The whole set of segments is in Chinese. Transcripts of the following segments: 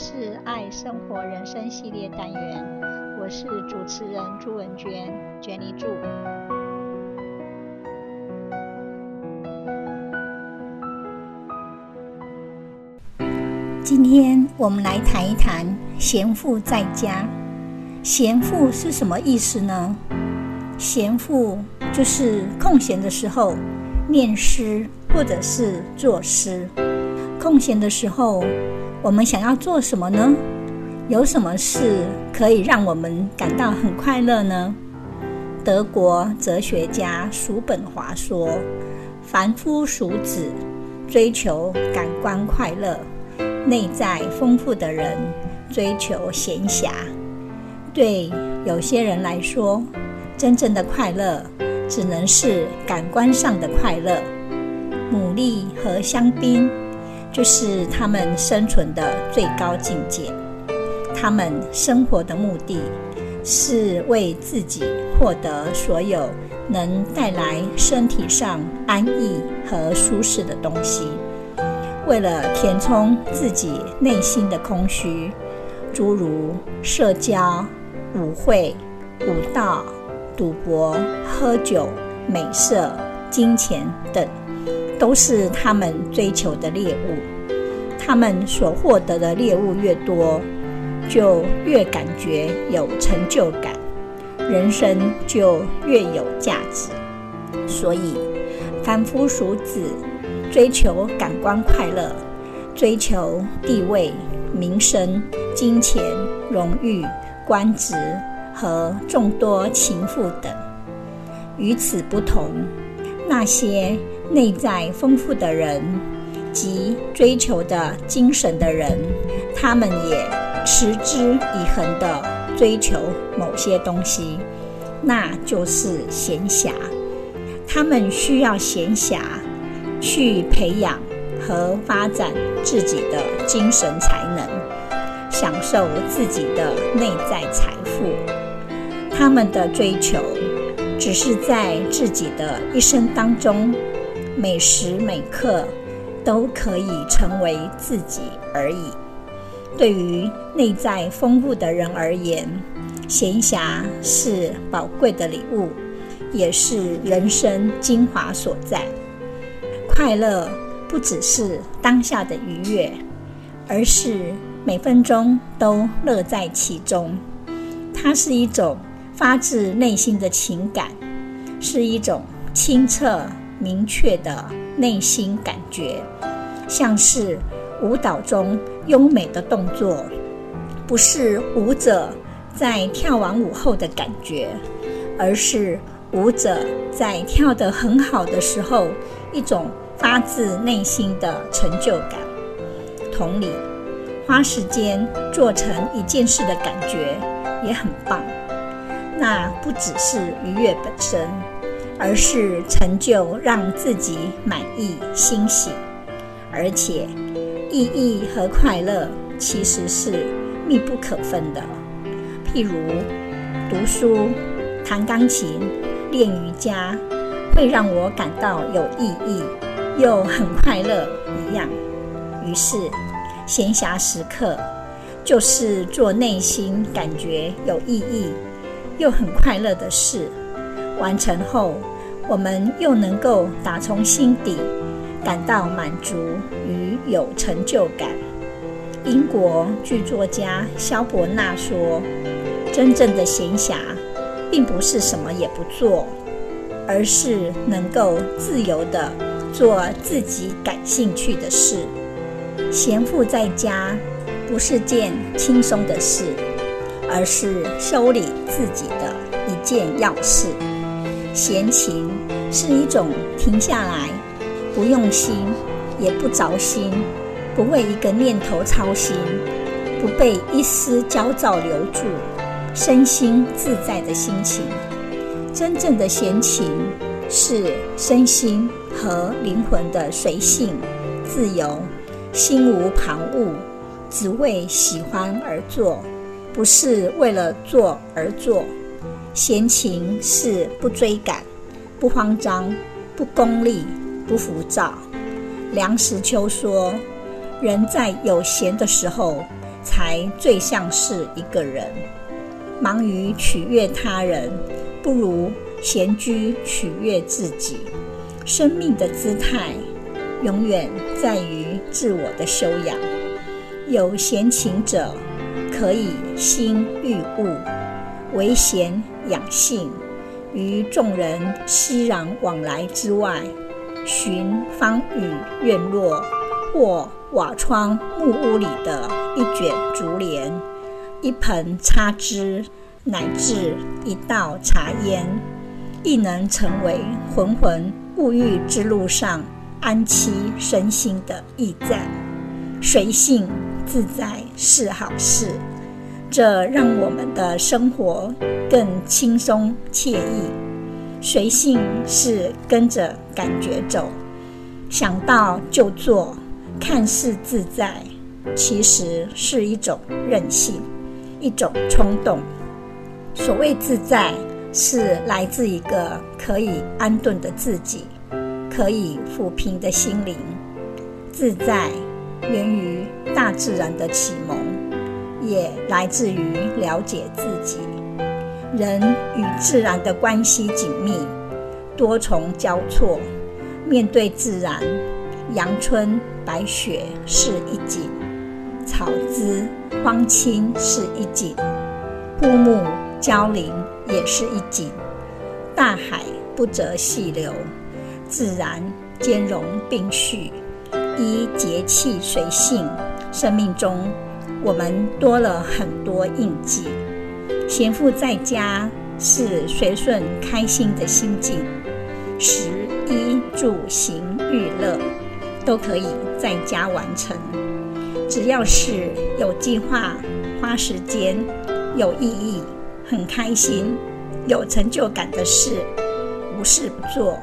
是爱生活人生系列单元，我是主持人朱文娟娟妮助。今天我们来谈一谈闲赋在家。闲赋是什么意思呢？闲赋就是空闲的时候念诗或者是作诗。空闲的时候，我们想要做什么呢？有什么事可以让我们感到很快乐呢？德国哲学家叔本华说：“凡夫俗子追求感官快乐。”内在丰富的人追求闲暇，对有些人来说，真正的快乐只能是感官上的快乐。牡蛎和香槟就是他们生存的最高境界。他们生活的目的是为自己获得所有能带来身体上安逸和舒适的东西。为了填充自己内心的空虚，诸如社交、舞会、舞蹈、赌博、喝酒、美色、金钱等，都是他们追求的猎物。他们所获得的猎物越多，就越感觉有成就感，人生就越有价值。所以，凡夫俗子。追求感官快乐，追求地位、名声、金钱、荣誉、官职和众多情妇等。与此不同，那些内在丰富的人及追求的精神的人，他们也持之以恒地追求某些东西，那就是闲暇。他们需要闲暇。去培养和发展自己的精神才能，享受自己的内在财富。他们的追求只是在自己的一生当中，每时每刻都可以成为自己而已。对于内在丰富的人而言，闲暇是宝贵的礼物，也是人生精华所在。快乐不只是当下的愉悦，而是每分钟都乐在其中。它是一种发自内心的情感，是一种清澈明确的内心感觉，像是舞蹈中优美的动作，不是舞者在跳完舞后的感觉，而是舞者在跳得很好的时候一种。发自内心的成就感。同理，花时间做成一件事的感觉也很棒。那不只是愉悦本身，而是成就让自己满意、欣喜。而且，意义和快乐其实是密不可分的。譬如，读书、弹钢琴、练瑜伽，会让我感到有意义。又很快乐一样，于是闲暇时刻就是做内心感觉有意义又很快乐的事。完成后，我们又能够打从心底感到满足与有成就感。英国剧作家萧伯纳说：“真正的闲暇，并不是什么也不做，而是能够自由地。”做自己感兴趣的事，闲赋在家不是件轻松的事，而是修理自己的一件要事。闲情是一种停下来，不用心，也不着心，不为一个念头操心，不被一丝焦躁留住，身心自在的心情。真正的闲情是身心。和灵魂的随性、自由，心无旁骛，只为喜欢而做，不是为了做而做。闲情是不追赶、不慌张、不功利、不浮躁。梁实秋说：“人在有闲的时候，才最像是一个人。忙于取悦他人，不如闲居取悦自己。生命的姿态，永远在于自我的修养。有闲情者，可以心喻物，为闲养性，于众人熙攘往来之外，寻芳与院落，或瓦窗木屋里的一卷竹帘、一盆插枝，乃至一道茶烟，亦能成为浑浑物欲之路上安栖身心的驿站。随性自在是好事，这让我们的生活更轻松惬意。随性是跟着感觉走，想到就做。看似自在，其实是一种任性，一种冲动。所谓自在，是来自一个可以安顿的自己，可以抚平的心灵。自在源于大自然的启蒙，也来自于了解自己。人与自然的关系紧密，多重交错，面对自然。阳春白雪是一景，草滋荒青是一景，枯木凋零也是一景。大海不择细流，自然兼容并蓄，依节气随性。生命中，我们多了很多印记。闲赋在家是随顺开心的心境，食衣住行娱乐。都可以在家完成，只要是有计划、花时间、有意义、很开心、有成就感的事，无事不做，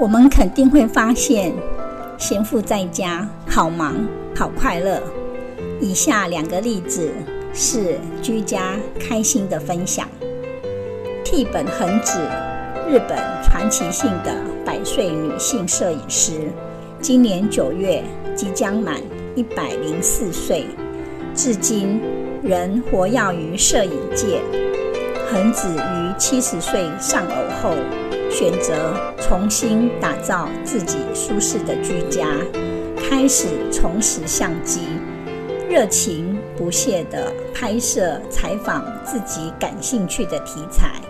我们肯定会发现，闲赋在家好忙好快乐。以下两个例子是居家开心的分享。替本恒子，日本传奇性的百岁女性摄影师。今年九月即将满一百零四岁，至今仍活跃于摄影界。恒子于七十岁丧偶后，选择重新打造自己舒适的居家，开始重拾相机，热情不懈地拍摄采访自己感兴趣的题材，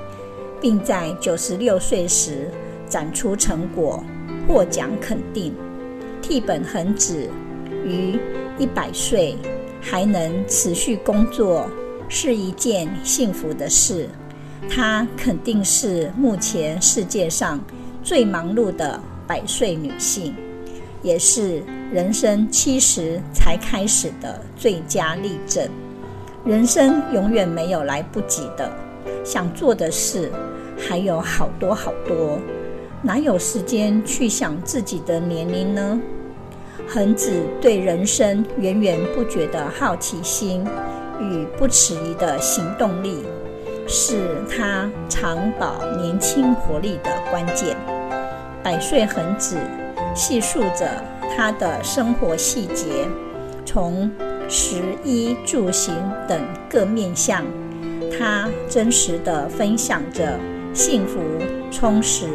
并在九十六岁时展出成果，获奖肯定。替本恒子于一百岁还能持续工作，是一件幸福的事。她肯定是目前世界上最忙碌的百岁女性，也是人生七十才开始的最佳例证。人生永远没有来不及的，想做的事还有好多好多。哪有时间去想自己的年龄呢？恒子对人生源源不绝的好奇心与不迟疑的行动力，是他长保年轻活力的关键。百岁恒子细述着他的生活细节，从食衣住行等各面向，他真实的分享着幸福充实，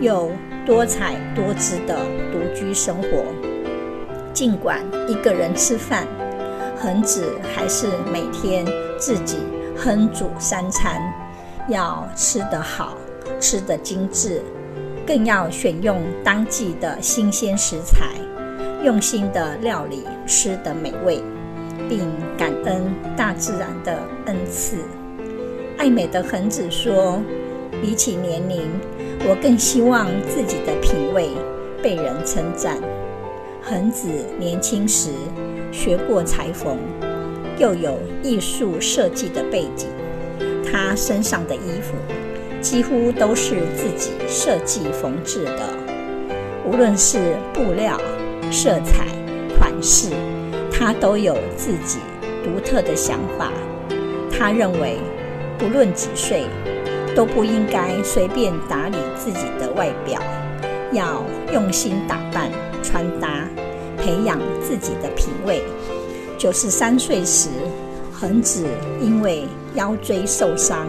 又多彩多姿的独居生活。尽管一个人吃饭，恒子还是每天自己烹煮三餐，要吃得好，吃得精致，更要选用当季的新鲜食材，用心的料理，吃的美味，并感恩大自然的恩赐。爱美的恒子说：“比起年龄，我更希望自己的品味被人称赞。”恒子年轻时学过裁缝，又有艺术设计的背景，她身上的衣服几乎都是自己设计缝制的，无论是布料、色彩、款式，他都有自己独特的想法。他认为，不论几岁，都不应该随便打理自己的外表，要用心打扮。穿搭，培养自己的品味，九十三岁时，恒子因为腰椎受伤，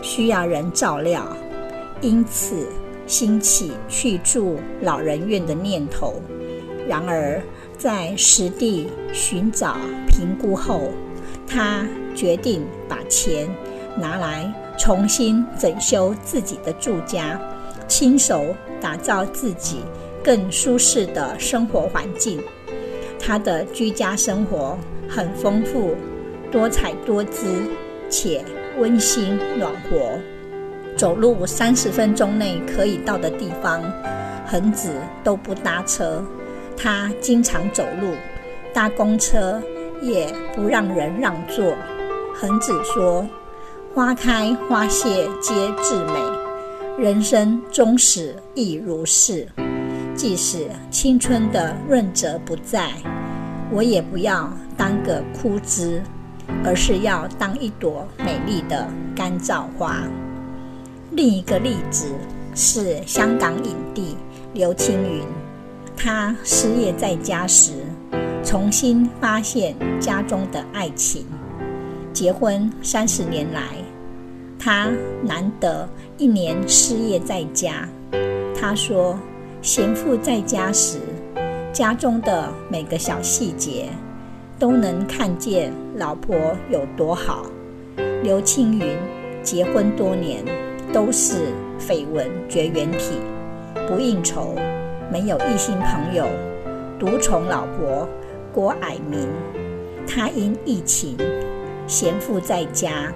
需要人照料，因此兴起去住老人院的念头。然而，在实地寻找评估后，他决定把钱拿来重新整修自己的住家，亲手打造自己更舒适的生活环境。他的居家生活很丰富、多彩多姿，且温馨暖和。走路三十分钟内可以到的地方，恒子都不搭车。他经常走路，搭公车也不让人让座。恒子说：“花开花谢皆至美，人生终始亦如是。即使青春的润泽不在，我也不要当个枯枝，而是要当一朵美丽的干燥花。”另一个例子是香港影帝刘青云。他失业在家时，重新发现家中的爱情。结婚三十年来，他难得一年失业在家。他说：“闲赋在家时，家中的每个小细节都能看见老婆有多好。”刘青云结婚多年，都是绯闻绝缘体，不应酬。没有异性朋友，独宠老婆郭蔼明。他因疫情闲赋在家，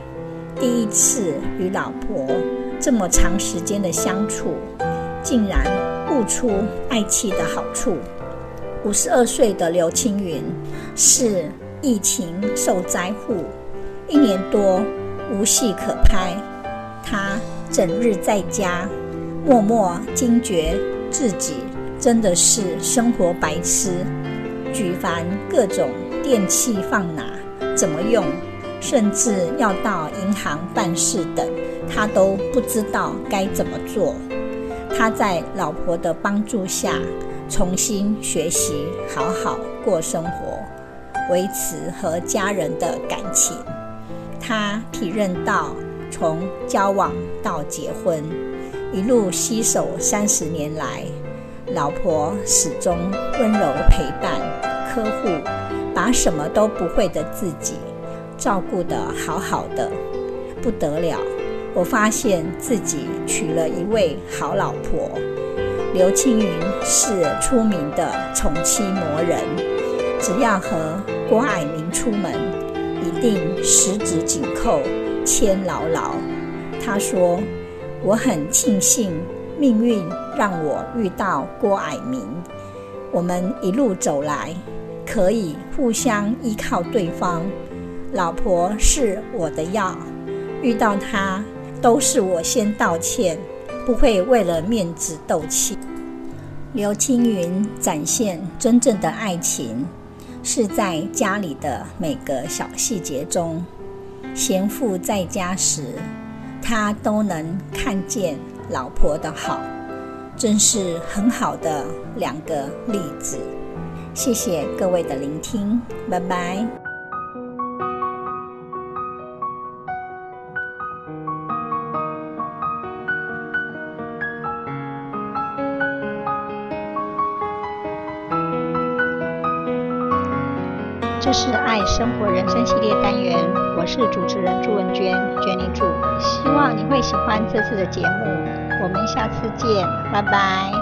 第一次与老婆这么长时间的相处，竟然悟出爱妻的好处。五十二岁的刘青云是疫情受灾户，一年多无戏可拍，他整日在家，默默惊觉自己。真的是生活白痴，举凡各种电器放哪、怎么用，甚至要到银行办事等，他都不知道该怎么做。他在老婆的帮助下，重新学习好好过生活，维持和家人的感情。他体认到，从交往到结婚，一路携手三十年来。老婆始终温柔陪伴、呵护，把什么都不会的自己照顾得好好的，不得了！我发现自己娶了一位好老婆。刘青云是出名的宠妻魔人，只要和郭蔼明出门，一定十指紧扣，牵牢牢。他说：“我很庆幸。”命运让我遇到郭蔼明，我们一路走来，可以互相依靠对方。老婆是我的药，遇到他都是我先道歉，不会为了面子斗气。刘青云展现真正的爱情，是在家里的每个小细节中。闲赋在家时，他都能看见。老婆的好，真是很好的两个例子。谢谢各位的聆听，拜拜。这是爱生活人生系列单元，我是主持人朱文娟，Jenny 朱，希望你会喜欢这次的节目。我们下次见，拜拜。